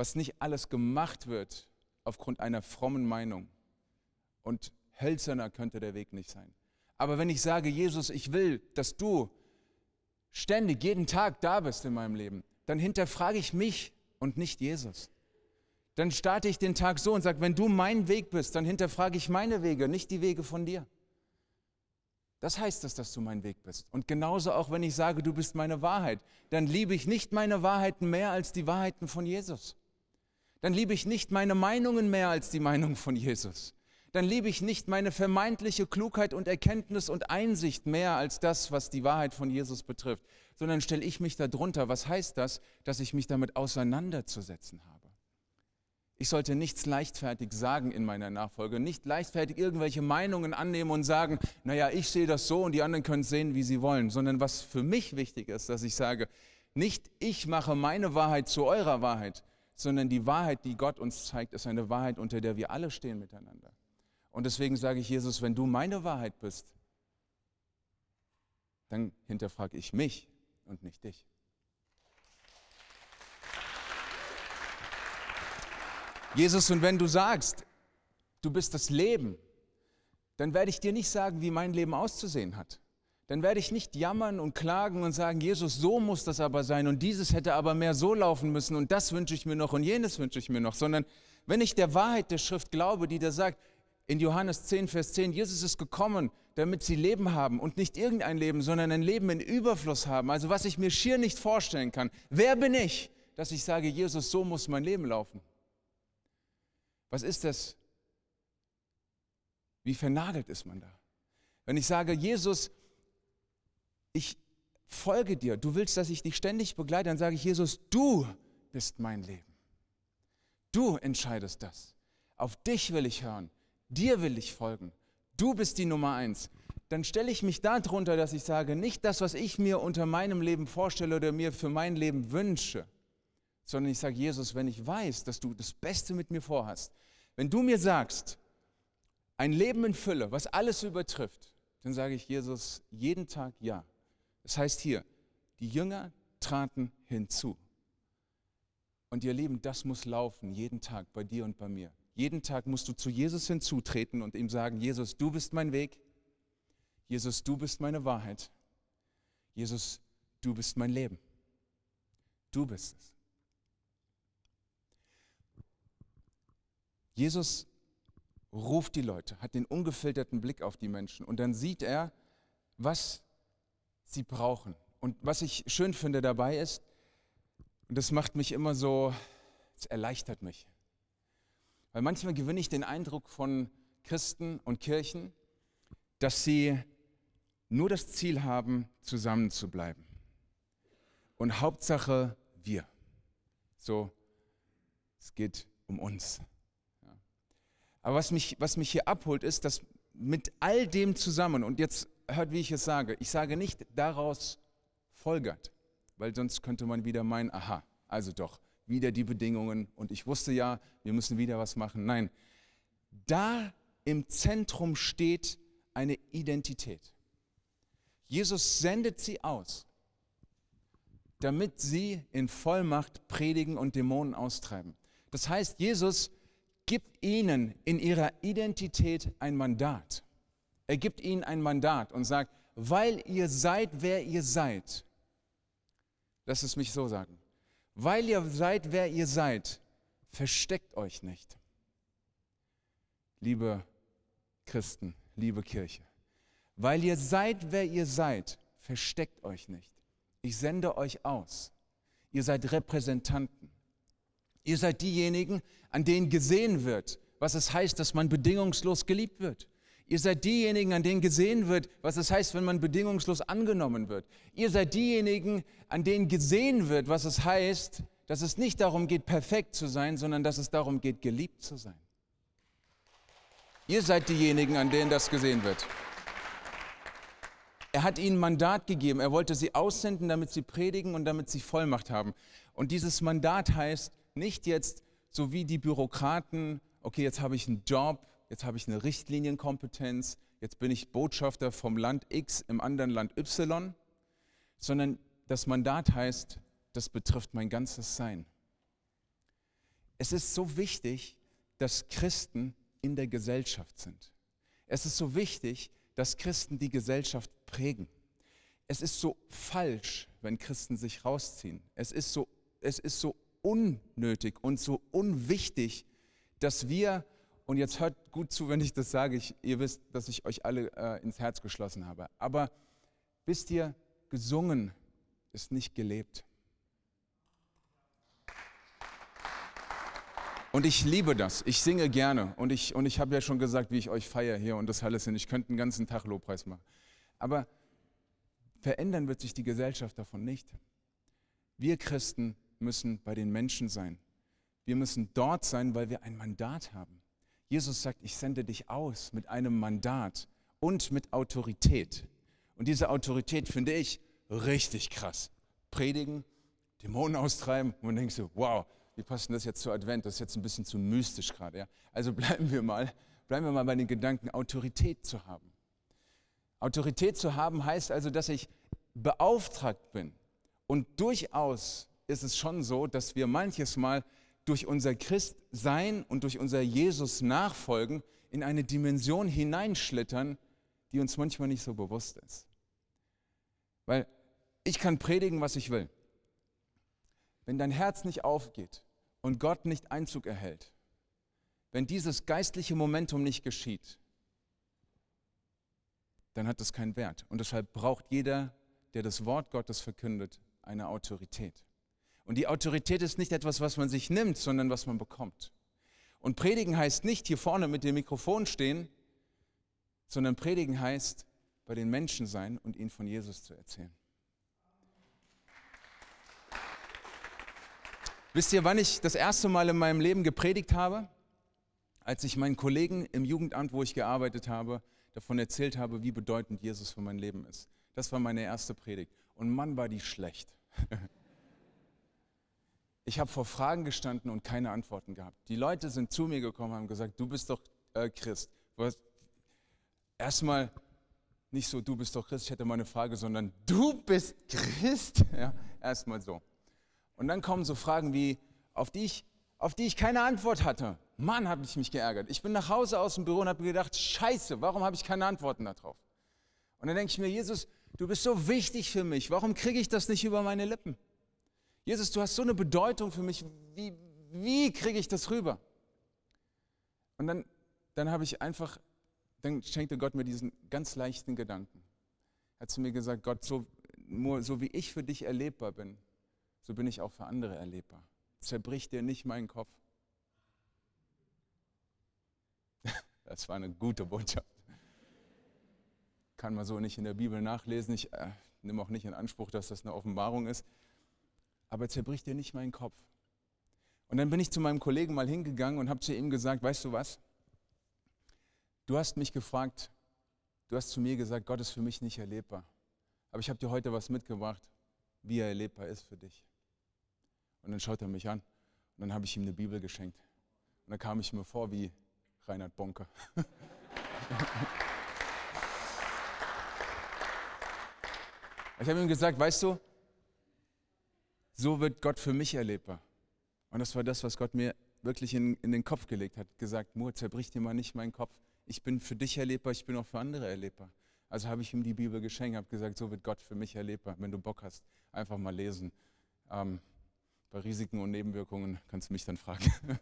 was nicht alles gemacht wird aufgrund einer frommen Meinung. Und hölzerner könnte der Weg nicht sein. Aber wenn ich sage, Jesus, ich will, dass du ständig, jeden Tag da bist in meinem Leben, dann hinterfrage ich mich und nicht Jesus. Dann starte ich den Tag so und sage, wenn du mein Weg bist, dann hinterfrage ich meine Wege, nicht die Wege von dir. Das heißt es, dass du mein Weg bist. Und genauso auch, wenn ich sage, du bist meine Wahrheit, dann liebe ich nicht meine Wahrheiten mehr als die Wahrheiten von Jesus dann liebe ich nicht meine Meinungen mehr als die Meinung von Jesus. Dann liebe ich nicht meine vermeintliche Klugheit und Erkenntnis und Einsicht mehr als das, was die Wahrheit von Jesus betrifft, sondern stelle ich mich darunter. Was heißt das? Dass ich mich damit auseinanderzusetzen habe. Ich sollte nichts leichtfertig sagen in meiner Nachfolge, nicht leichtfertig irgendwelche Meinungen annehmen und sagen, naja, ich sehe das so und die anderen können es sehen, wie sie wollen, sondern was für mich wichtig ist, dass ich sage, nicht ich mache meine Wahrheit zu eurer Wahrheit, sondern die Wahrheit, die Gott uns zeigt, ist eine Wahrheit, unter der wir alle stehen miteinander. Und deswegen sage ich Jesus, wenn du meine Wahrheit bist, dann hinterfrage ich mich und nicht dich. Jesus, und wenn du sagst, du bist das Leben, dann werde ich dir nicht sagen, wie mein Leben auszusehen hat dann werde ich nicht jammern und klagen und sagen, Jesus, so muss das aber sein und dieses hätte aber mehr so laufen müssen und das wünsche ich mir noch und jenes wünsche ich mir noch, sondern wenn ich der Wahrheit der Schrift glaube, die da sagt, in Johannes 10, Vers 10, Jesus ist gekommen, damit sie Leben haben und nicht irgendein Leben, sondern ein Leben in Überfluss haben, also was ich mir schier nicht vorstellen kann. Wer bin ich, dass ich sage, Jesus, so muss mein Leben laufen? Was ist das? Wie vernagelt ist man da? Wenn ich sage, Jesus, ich folge dir, du willst, dass ich dich ständig begleite, dann sage ich, Jesus, du bist mein Leben. Du entscheidest das. Auf dich will ich hören, dir will ich folgen. Du bist die Nummer eins. Dann stelle ich mich darunter, dass ich sage, nicht das, was ich mir unter meinem Leben vorstelle oder mir für mein Leben wünsche, sondern ich sage, Jesus, wenn ich weiß, dass du das Beste mit mir vorhast, wenn du mir sagst, ein Leben in Fülle, was alles übertrifft, dann sage ich, Jesus, jeden Tag ja. Das heißt hier, die Jünger traten hinzu. Und ihr Lieben, das muss laufen jeden Tag bei dir und bei mir. Jeden Tag musst du zu Jesus hinzutreten und ihm sagen, Jesus, du bist mein Weg. Jesus, du bist meine Wahrheit. Jesus, du bist mein Leben. Du bist es. Jesus ruft die Leute, hat den ungefilterten Blick auf die Menschen und dann sieht er, was sie brauchen. Und was ich schön finde dabei ist, und das macht mich immer so, es erleichtert mich. Weil manchmal gewinne ich den Eindruck von Christen und Kirchen, dass sie nur das Ziel haben, zusammen zu bleiben. Und Hauptsache wir. So, es geht um uns. Aber was mich, was mich hier abholt, ist, dass mit all dem zusammen, und jetzt hört, wie ich es sage. Ich sage nicht, daraus folgert, weil sonst könnte man wieder meinen, aha, also doch, wieder die Bedingungen und ich wusste ja, wir müssen wieder was machen. Nein, da im Zentrum steht eine Identität. Jesus sendet sie aus, damit sie in Vollmacht predigen und Dämonen austreiben. Das heißt, Jesus gibt ihnen in ihrer Identität ein Mandat. Er gibt ihnen ein Mandat und sagt, weil ihr seid, wer ihr seid, lass es mich so sagen, weil ihr seid, wer ihr seid, versteckt euch nicht. Liebe Christen, liebe Kirche, weil ihr seid, wer ihr seid, versteckt euch nicht. Ich sende euch aus. Ihr seid Repräsentanten. Ihr seid diejenigen, an denen gesehen wird, was es heißt, dass man bedingungslos geliebt wird. Ihr seid diejenigen, an denen gesehen wird, was es heißt, wenn man bedingungslos angenommen wird. Ihr seid diejenigen, an denen gesehen wird, was es heißt, dass es nicht darum geht, perfekt zu sein, sondern dass es darum geht, geliebt zu sein. Ihr seid diejenigen, an denen das gesehen wird. Er hat ihnen Mandat gegeben. Er wollte sie aussenden, damit sie predigen und damit sie Vollmacht haben. Und dieses Mandat heißt nicht jetzt, so wie die Bürokraten, okay, jetzt habe ich einen Job, jetzt habe ich eine Richtlinienkompetenz, jetzt bin ich Botschafter vom Land X im anderen Land Y, sondern das Mandat heißt, das betrifft mein ganzes Sein. Es ist so wichtig, dass Christen in der Gesellschaft sind. Es ist so wichtig, dass Christen die Gesellschaft prägen. Es ist so falsch, wenn Christen sich rausziehen. Es ist so, es ist so unnötig und so unwichtig, dass wir, und jetzt hört gut zu, wenn ich das sage, ich, ihr wisst, dass ich euch alle äh, ins Herz geschlossen habe, aber wisst ihr, gesungen ist nicht gelebt. Und ich liebe das. Ich singe gerne. Und ich, und ich habe ja schon gesagt, wie ich euch feiere hier und das alles hin. Ich könnte einen ganzen Tag Lobpreis machen. Aber verändern wird sich die Gesellschaft davon nicht. Wir Christen müssen bei den Menschen sein. Wir müssen dort sein, weil wir ein Mandat haben. Jesus sagt, ich sende dich aus mit einem Mandat und mit Autorität. Und diese Autorität finde ich richtig krass. Predigen, Dämonen austreiben und man denkt so, wow, wie passt denn das jetzt zu Advent? Das ist jetzt ein bisschen zu mystisch gerade. Ja? Also bleiben wir mal, bleiben wir mal bei den Gedanken, Autorität zu haben. Autorität zu haben heißt also, dass ich beauftragt bin. Und durchaus ist es schon so, dass wir manches Mal durch unser Christsein und durch unser Jesus nachfolgen in eine Dimension hineinschlittern, die uns manchmal nicht so bewusst ist. Weil ich kann predigen, was ich will. Wenn dein Herz nicht aufgeht und Gott nicht Einzug erhält, wenn dieses geistliche Momentum nicht geschieht, dann hat das keinen Wert. Und deshalb braucht jeder, der das Wort Gottes verkündet, eine Autorität. Und die Autorität ist nicht etwas, was man sich nimmt, sondern was man bekommt. Und predigen heißt nicht hier vorne mit dem Mikrofon stehen, sondern predigen heißt bei den Menschen sein und ihnen von Jesus zu erzählen. Wisst ihr, wann ich das erste Mal in meinem Leben gepredigt habe? Als ich meinen Kollegen im Jugendamt, wo ich gearbeitet habe, davon erzählt habe, wie bedeutend Jesus für mein Leben ist. Das war meine erste Predigt. Und Mann, war die schlecht. Ich habe vor Fragen gestanden und keine Antworten gehabt. Die Leute sind zu mir gekommen und haben gesagt, du bist doch äh, Christ. Erstmal nicht so, du bist doch Christ, ich hätte mal eine Frage, sondern du bist Christ. Ja, erstmal so. Und dann kommen so Fragen wie, auf die ich, auf die ich keine Antwort hatte. Mann, habe ich mich geärgert. Ich bin nach Hause aus dem Büro und habe gedacht, scheiße, warum habe ich keine Antworten darauf? Und dann denke ich mir, Jesus, du bist so wichtig für mich. Warum kriege ich das nicht über meine Lippen? Jesus, du hast so eine Bedeutung für mich. Wie, wie kriege ich das rüber? Und dann, dann habe ich einfach, dann schenkte Gott mir diesen ganz leichten Gedanken. Er hat zu mir gesagt, Gott, so, so wie ich für dich erlebbar bin, so bin ich auch für andere erlebbar. Zerbrich dir nicht meinen Kopf. Das war eine gute Botschaft. Kann man so nicht in der Bibel nachlesen. Ich äh, nehme auch nicht in Anspruch, dass das eine Offenbarung ist. Aber zerbrich dir nicht meinen Kopf. Und dann bin ich zu meinem Kollegen mal hingegangen und habe zu ihm gesagt, weißt du was? Du hast mich gefragt, du hast zu mir gesagt, Gott ist für mich nicht erlebbar. Aber ich habe dir heute was mitgebracht, wie er erlebbar ist für dich. Und dann schaut er mich an und dann habe ich ihm eine Bibel geschenkt. Und dann kam ich mir vor wie Reinhard Bonker. Ich habe ihm gesagt, weißt du, so wird Gott für mich erlebbar. Und das war das, was Gott mir wirklich in, in den Kopf gelegt hat. Gesagt, Mur, zerbrich dir mal nicht meinen Kopf. Ich bin für dich erlebbar, ich bin auch für andere erlebbar. Also habe ich ihm die Bibel geschenkt, habe gesagt, so wird Gott für mich erlebbar. Wenn du Bock hast, einfach mal lesen. Ähm, bei Risiken und Nebenwirkungen kannst du mich dann fragen.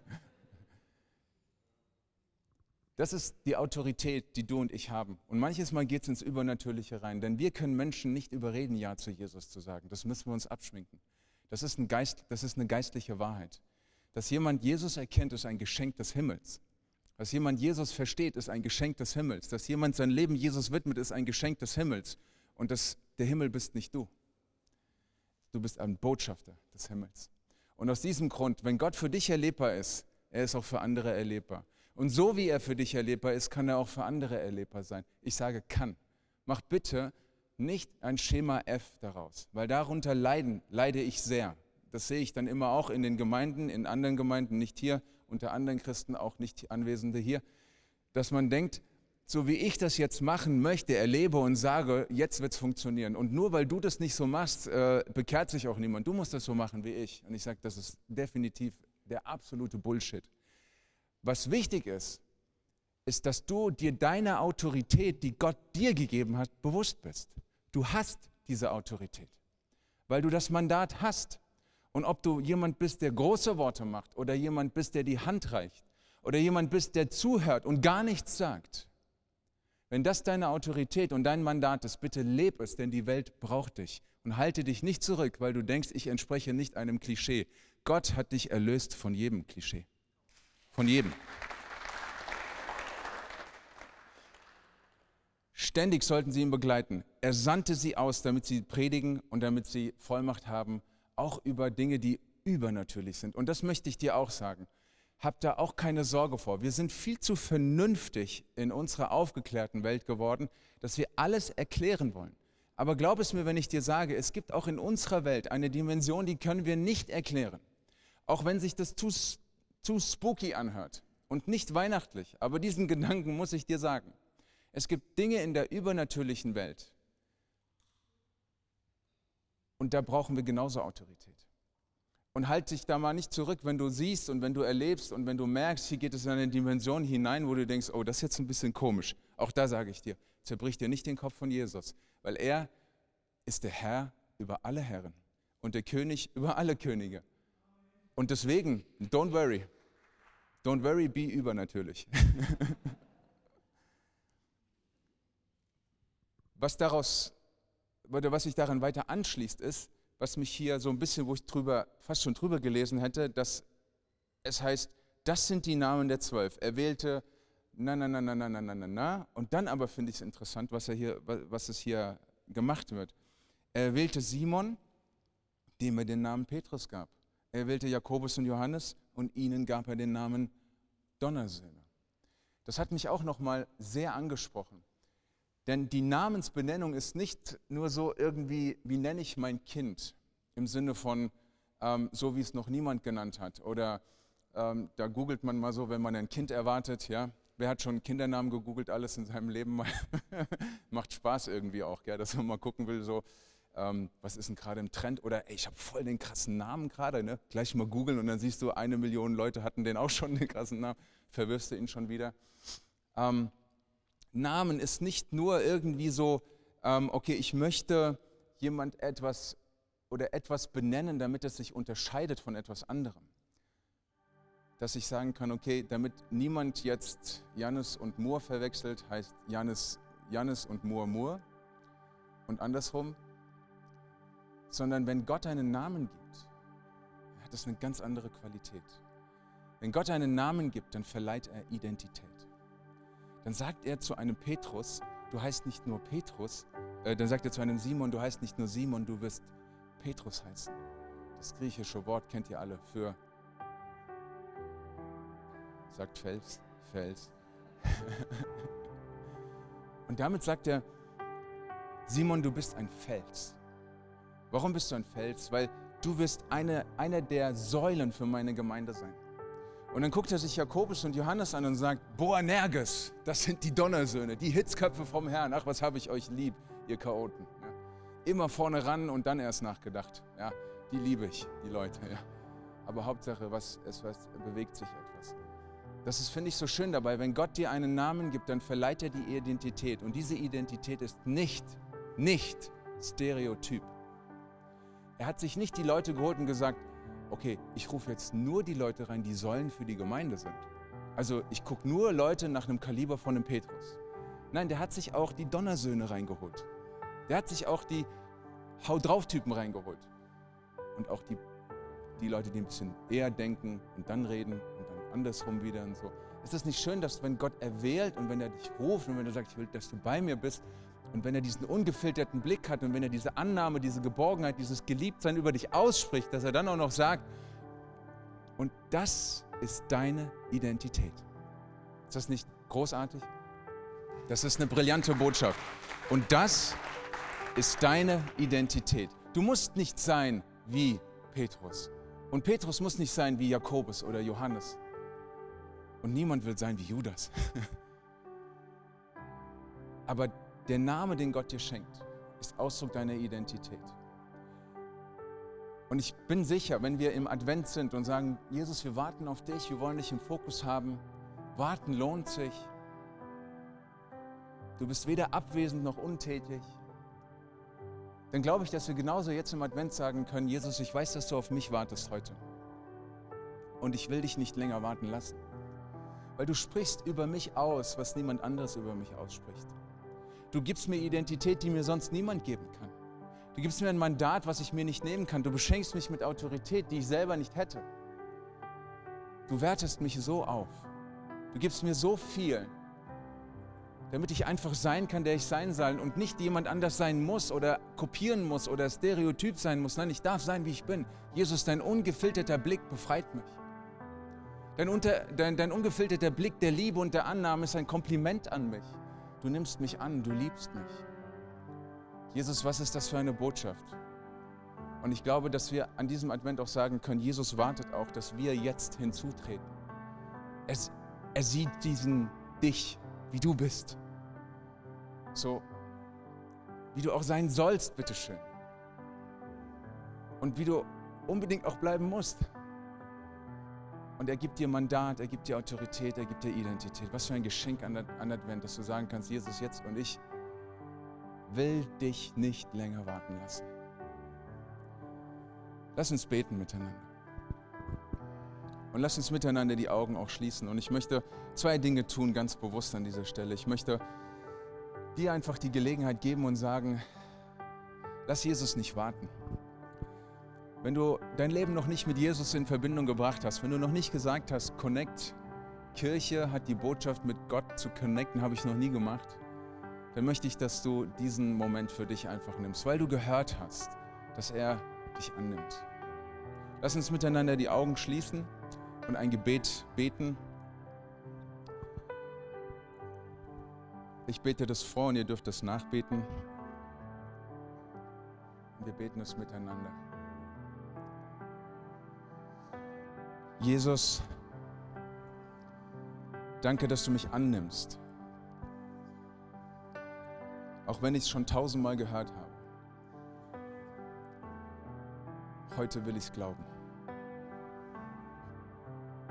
Das ist die Autorität, die du und ich haben. Und manches Mal geht es ins Übernatürliche rein, denn wir können Menschen nicht überreden, Ja zu Jesus zu sagen. Das müssen wir uns abschminken. Das ist, ein Geist, das ist eine geistliche Wahrheit. Dass jemand Jesus erkennt, ist ein Geschenk des Himmels. Dass jemand Jesus versteht, ist ein Geschenk des Himmels. Dass jemand sein Leben Jesus widmet, ist ein Geschenk des Himmels. Und das, der Himmel bist nicht du. Du bist ein Botschafter des Himmels. Und aus diesem Grund, wenn Gott für dich erlebbar ist, er ist auch für andere erlebbar. Und so wie er für dich erlebbar ist, kann er auch für andere erlebbar sein. Ich sage kann. Mach bitte nicht ein Schema F daraus, weil darunter leiden, leide ich sehr. Das sehe ich dann immer auch in den Gemeinden, in anderen Gemeinden, nicht hier, unter anderen Christen, auch nicht Anwesende hier, dass man denkt, so wie ich das jetzt machen möchte, erlebe und sage, jetzt wird es funktionieren. Und nur weil du das nicht so machst, äh, bekehrt sich auch niemand. Du musst das so machen wie ich. Und ich sage, das ist definitiv der absolute Bullshit. Was wichtig ist, ist, dass du dir deiner Autorität, die Gott dir gegeben hat, bewusst bist. Du hast diese Autorität, weil du das Mandat hast. Und ob du jemand bist, der große Worte macht oder jemand bist, der die Hand reicht oder jemand bist, der zuhört und gar nichts sagt, wenn das deine Autorität und dein Mandat ist, bitte leb es, denn die Welt braucht dich. Und halte dich nicht zurück, weil du denkst, ich entspreche nicht einem Klischee. Gott hat dich erlöst von jedem Klischee. Von jedem. Ständig sollten sie ihn begleiten. Er sandte sie aus, damit sie predigen und damit sie Vollmacht haben, auch über Dinge, die übernatürlich sind. Und das möchte ich dir auch sagen. Hab da auch keine Sorge vor. Wir sind viel zu vernünftig in unserer aufgeklärten Welt geworden, dass wir alles erklären wollen. Aber glaub es mir, wenn ich dir sage, es gibt auch in unserer Welt eine Dimension, die können wir nicht erklären. Auch wenn sich das zu zu spooky anhört und nicht weihnachtlich, aber diesen Gedanken muss ich dir sagen. Es gibt Dinge in der übernatürlichen Welt und da brauchen wir genauso Autorität. Und halt dich da mal nicht zurück, wenn du siehst und wenn du erlebst und wenn du merkst, hier geht es in eine Dimension hinein, wo du denkst, oh, das ist jetzt ein bisschen komisch. Auch da sage ich dir, zerbrich dir nicht den Kopf von Jesus, weil er ist der Herr über alle Herren und der König über alle Könige. Und deswegen, don't worry. Don't worry, be übernatürlich. was daraus, oder was sich daran weiter anschließt, ist, was mich hier so ein bisschen, wo ich drüber, fast schon drüber gelesen hätte, dass es heißt, das sind die Namen der Zwölf. Er wählte na, na, na, na, na, na, na, na, na. Und dann aber finde ich es interessant, was, er hier, was es hier gemacht wird. Er wählte Simon, dem er den Namen Petrus gab. Er wählte Jakobus und Johannes und ihnen gab er den Namen Donnersöhne. Das hat mich auch nochmal sehr angesprochen. Denn die Namensbenennung ist nicht nur so irgendwie, wie nenne ich mein Kind, im Sinne von ähm, so, wie es noch niemand genannt hat. Oder ähm, da googelt man mal so, wenn man ein Kind erwartet, ja. Wer hat schon Kindernamen gegoogelt, alles in seinem Leben? Macht Spaß irgendwie auch, gell, dass man mal gucken will, so, ähm, was ist denn gerade im Trend oder ey, ich habe voll den krassen Namen gerade, ne? gleich mal googeln und dann siehst du, eine Million Leute hatten den auch schon, den krassen Namen, verwirrst du ihn schon wieder. Ähm, Namen ist nicht nur irgendwie so, ähm, okay, ich möchte jemand etwas oder etwas benennen, damit es sich unterscheidet von etwas anderem. Dass ich sagen kann, okay, damit niemand jetzt Jannis und Moor verwechselt, heißt Jannis, Jannis und Moor Moor. Und andersrum, sondern wenn Gott einen Namen gibt, hat das eine ganz andere Qualität. Wenn Gott einen Namen gibt, dann verleiht er Identität. Dann sagt er zu einem Petrus, du heißt nicht nur Petrus, äh, dann sagt er zu einem Simon, du heißt nicht nur Simon, du wirst Petrus heißen. Das griechische Wort kennt ihr alle für, sagt Fels, Fels. Und damit sagt er, Simon, du bist ein Fels. Warum bist du ein Fels? Weil du wirst eine, eine der Säulen für meine Gemeinde sein. Und dann guckt er sich Jakobus und Johannes an und sagt, Boanerges, das sind die Donnersöhne, die Hitzköpfe vom Herrn. Ach, was habe ich euch lieb, ihr Chaoten. immer vorne ran und dann erst nachgedacht. Ja, die liebe ich, die Leute. Ja. Aber Hauptsache, was, es was, bewegt sich etwas. Das ist, finde ich, so schön dabei. Wenn Gott dir einen Namen gibt, dann verleiht er die Identität. Und diese Identität ist nicht, nicht Stereotyp. Er hat sich nicht die Leute geholt und gesagt, okay, ich rufe jetzt nur die Leute rein, die Säulen für die Gemeinde sind. Also ich gucke nur Leute nach einem Kaliber von einem Petrus. Nein, der hat sich auch die Donnersöhne reingeholt. Der hat sich auch die Hau drauf Typen reingeholt. Und auch die, die Leute, die ein bisschen eher denken und dann reden und dann andersrum wieder und so. Ist das nicht schön, dass wenn Gott erwählt und wenn er dich ruft und wenn er sagt, ich will, dass du bei mir bist und wenn er diesen ungefilterten Blick hat und wenn er diese Annahme, diese Geborgenheit, dieses Geliebtsein über dich ausspricht, dass er dann auch noch sagt, und das ist deine Identität. Ist das nicht großartig? Das ist eine brillante Botschaft. Und das ist deine Identität. Du musst nicht sein wie Petrus. Und Petrus muss nicht sein wie Jakobus oder Johannes. Und niemand will sein wie Judas. Aber der Name, den Gott dir schenkt, ist Ausdruck deiner Identität. Und ich bin sicher, wenn wir im Advent sind und sagen, Jesus, wir warten auf dich, wir wollen dich im Fokus haben, warten lohnt sich. Du bist weder abwesend noch untätig. Dann glaube ich, dass wir genauso jetzt im Advent sagen können, Jesus, ich weiß, dass du auf mich wartest heute. Und ich will dich nicht länger warten lassen. Weil du sprichst über mich aus, was niemand anderes über mich ausspricht. Du gibst mir Identität, die mir sonst niemand geben kann. Du gibst mir ein Mandat, was ich mir nicht nehmen kann. Du beschenkst mich mit Autorität, die ich selber nicht hätte. Du wertest mich so auf. Du gibst mir so viel, damit ich einfach sein kann, der ich sein soll und nicht jemand anders sein muss oder kopieren muss oder stereotyp sein muss. Nein, ich darf sein, wie ich bin. Jesus, dein ungefilterter Blick befreit mich. Dein, unter, dein, dein ungefilterter Blick der Liebe und der Annahme ist ein Kompliment an mich. Du nimmst mich an, du liebst mich. Jesus, was ist das für eine Botschaft? Und ich glaube, dass wir an diesem Advent auch sagen können, Jesus wartet auch, dass wir jetzt hinzutreten. Es, er sieht diesen dich, wie du bist. So, wie du auch sein sollst, bitteschön. Und wie du unbedingt auch bleiben musst. Und er gibt dir Mandat, er gibt dir Autorität, er gibt dir Identität. Was für ein Geschenk an, an Advent, dass du sagen kannst, Jesus jetzt und ich will dich nicht länger warten lassen. Lass uns beten miteinander. Und lass uns miteinander die Augen auch schließen. Und ich möchte zwei Dinge tun, ganz bewusst an dieser Stelle. Ich möchte dir einfach die Gelegenheit geben und sagen, lass Jesus nicht warten. Wenn du dein Leben noch nicht mit Jesus in Verbindung gebracht hast, wenn du noch nicht gesagt hast, Connect, Kirche hat die Botschaft mit Gott zu connecten, habe ich noch nie gemacht, dann möchte ich, dass du diesen Moment für dich einfach nimmst, weil du gehört hast, dass er dich annimmt. Lass uns miteinander die Augen schließen und ein Gebet beten. Ich bete das vor und ihr dürft das nachbeten. Wir beten es miteinander. Jesus, danke, dass du mich annimmst. Auch wenn ich es schon tausendmal gehört habe. Heute will ich es glauben.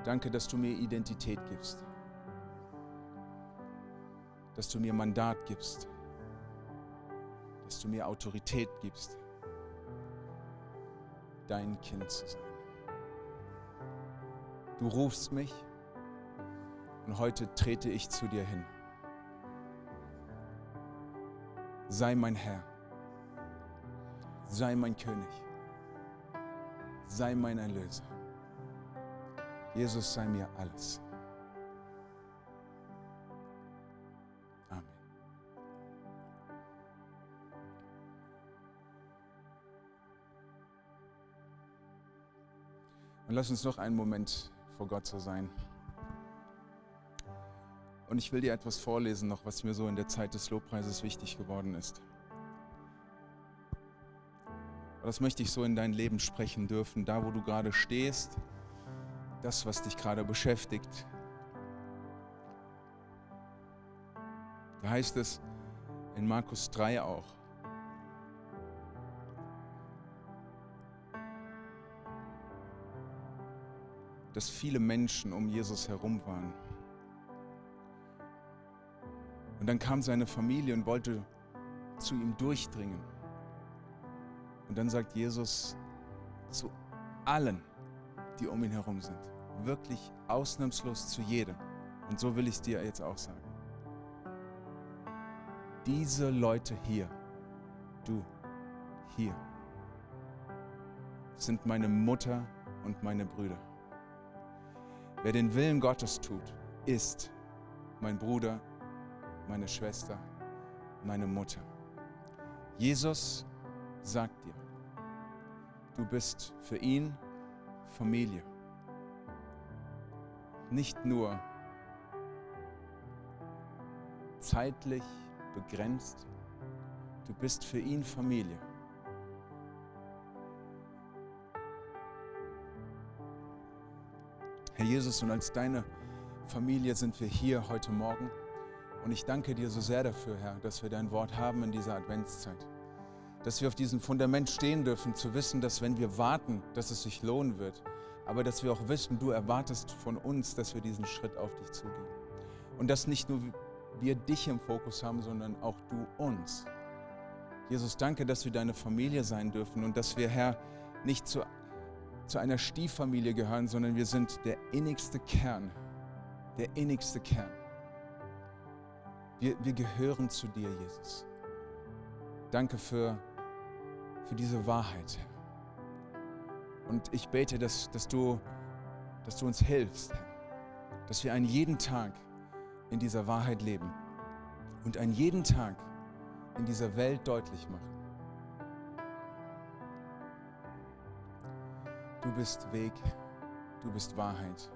Danke, dass du mir Identität gibst. Dass du mir Mandat gibst. Dass du mir Autorität gibst, dein Kind zu sein. Du rufst mich und heute trete ich zu dir hin. Sei mein Herr, sei mein König, sei mein Erlöser. Jesus sei mir alles. Amen. Und lass uns noch einen Moment vor Gott zu sein. Und ich will dir etwas vorlesen, noch was mir so in der Zeit des Lobpreises wichtig geworden ist. Das möchte ich so in dein Leben sprechen dürfen, da wo du gerade stehst, das, was dich gerade beschäftigt. Da heißt es in Markus 3 auch, dass viele Menschen um Jesus herum waren. Und dann kam seine Familie und wollte zu ihm durchdringen. Und dann sagt Jesus zu allen, die um ihn herum sind, wirklich ausnahmslos zu jedem. Und so will ich es dir jetzt auch sagen. Diese Leute hier, du hier, sind meine Mutter und meine Brüder. Wer den Willen Gottes tut, ist mein Bruder, meine Schwester, meine Mutter. Jesus sagt dir, du bist für ihn Familie. Nicht nur zeitlich begrenzt, du bist für ihn Familie. Jesus, und als deine Familie sind wir hier heute Morgen. Und ich danke dir so sehr dafür, Herr, dass wir dein Wort haben in dieser Adventszeit. Dass wir auf diesem Fundament stehen dürfen, zu wissen, dass wenn wir warten, dass es sich lohnen wird. Aber dass wir auch wissen, du erwartest von uns, dass wir diesen Schritt auf dich zugehen. Und dass nicht nur wir dich im Fokus haben, sondern auch du uns. Jesus, danke, dass wir deine Familie sein dürfen und dass wir, Herr, nicht zu zu einer Stieffamilie gehören, sondern wir sind der innigste Kern. Der innigste Kern. Wir, wir gehören zu dir, Jesus. Danke für, für diese Wahrheit. Und ich bete, dass, dass, du, dass du uns hilfst. Dass wir einen jeden Tag in dieser Wahrheit leben und einen jeden Tag in dieser Welt deutlich machen Du bist Weg, du bist Wahrheit,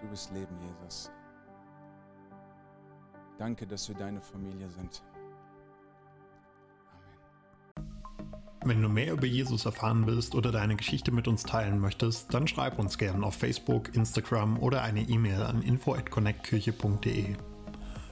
du bist Leben, Jesus. Danke, dass wir deine Familie sind. Amen. Wenn du mehr über Jesus erfahren willst oder deine Geschichte mit uns teilen möchtest, dann schreib uns gerne auf Facebook, Instagram oder eine E-Mail an info@connectkirche.de.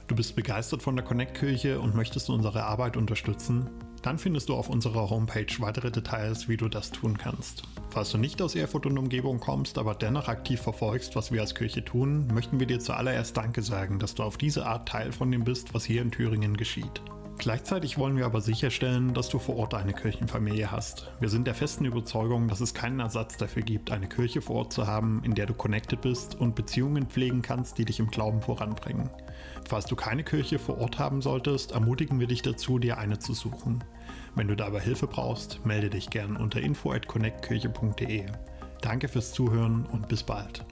Du bist begeistert von der Connect Kirche und möchtest unsere Arbeit unterstützen? Dann findest du auf unserer Homepage weitere Details, wie du das tun kannst. Falls du nicht aus Erfurt und Umgebung kommst, aber dennoch aktiv verfolgst, was wir als Kirche tun, möchten wir dir zuallererst Danke sagen, dass du auf diese Art Teil von dem bist, was hier in Thüringen geschieht. Gleichzeitig wollen wir aber sicherstellen, dass du vor Ort eine Kirchenfamilie hast. Wir sind der festen Überzeugung, dass es keinen Ersatz dafür gibt, eine Kirche vor Ort zu haben, in der du connected bist und Beziehungen pflegen kannst, die dich im Glauben voranbringen. Falls du keine Kirche vor Ort haben solltest, ermutigen wir dich dazu, dir eine zu suchen. Wenn du dabei Hilfe brauchst, melde dich gern unter info@connectkirche.de. Danke fürs Zuhören und bis bald.